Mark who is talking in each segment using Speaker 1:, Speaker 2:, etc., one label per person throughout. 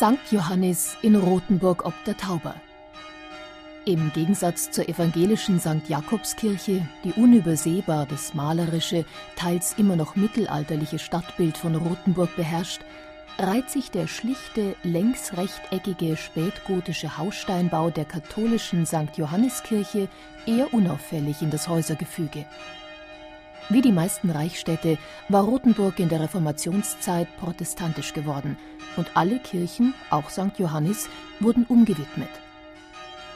Speaker 1: St. Johannes in Rothenburg ob der Tauber. Im Gegensatz zur evangelischen St. Jakobskirche, die unübersehbar das malerische, teils immer noch mittelalterliche Stadtbild von Rothenburg beherrscht, reiht sich der schlichte, längsrechteckige spätgotische Haussteinbau der katholischen St. Johanniskirche eher unauffällig in das Häusergefüge. Wie die meisten Reichsstädte war Rothenburg in der Reformationszeit protestantisch geworden und alle Kirchen, auch St. Johannis, wurden umgewidmet.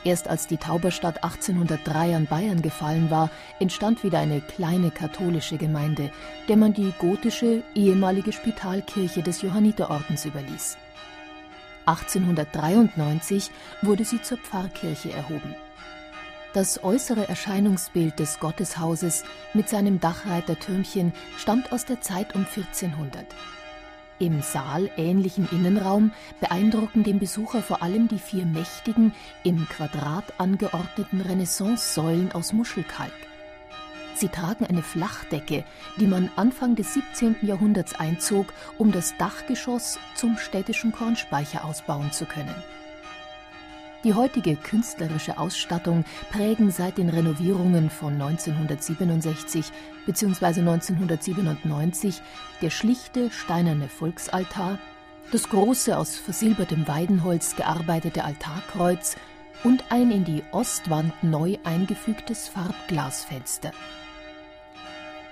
Speaker 1: Erst als die Tauberstadt 1803 an Bayern gefallen war, entstand wieder eine kleine katholische Gemeinde, der man die gotische ehemalige Spitalkirche des Johanniterordens überließ. 1893 wurde sie zur Pfarrkirche erhoben. Das äußere Erscheinungsbild des Gotteshauses mit seinem Dachreitertürmchen stammt aus der Zeit um 1400. Im Saal ähnlichen Innenraum beeindrucken den Besucher vor allem die vier mächtigen, im Quadrat angeordneten Renaissance-Säulen aus Muschelkalk. Sie tragen eine Flachdecke, die man Anfang des 17. Jahrhunderts einzog, um das Dachgeschoss zum städtischen Kornspeicher ausbauen zu können. Die heutige künstlerische Ausstattung prägen seit den Renovierungen von 1967 bzw. 1997 der schlichte steinerne Volksaltar, das große aus versilbertem Weidenholz gearbeitete Altarkreuz und ein in die Ostwand neu eingefügtes Farbglasfenster.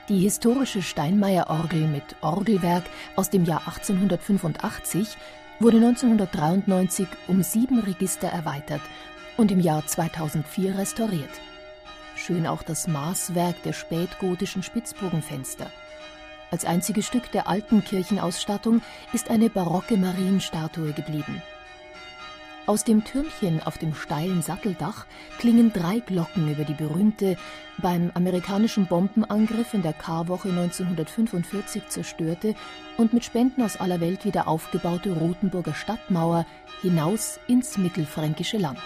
Speaker 1: Die historische Steinmeier-Orgel mit Orgelwerk aus dem Jahr 1885 wurde 1993 um sieben Register erweitert und im Jahr 2004 restauriert. Schön auch das Maßwerk der spätgotischen Spitzbogenfenster. Als einziges Stück der alten Kirchenausstattung ist eine barocke Marienstatue geblieben. Aus dem Türmchen auf dem steilen Satteldach klingen drei Glocken über die berühmte, beim amerikanischen Bombenangriff in der Karwoche 1945 zerstörte und mit Spenden aus aller Welt wieder aufgebaute Rothenburger Stadtmauer hinaus ins mittelfränkische Land.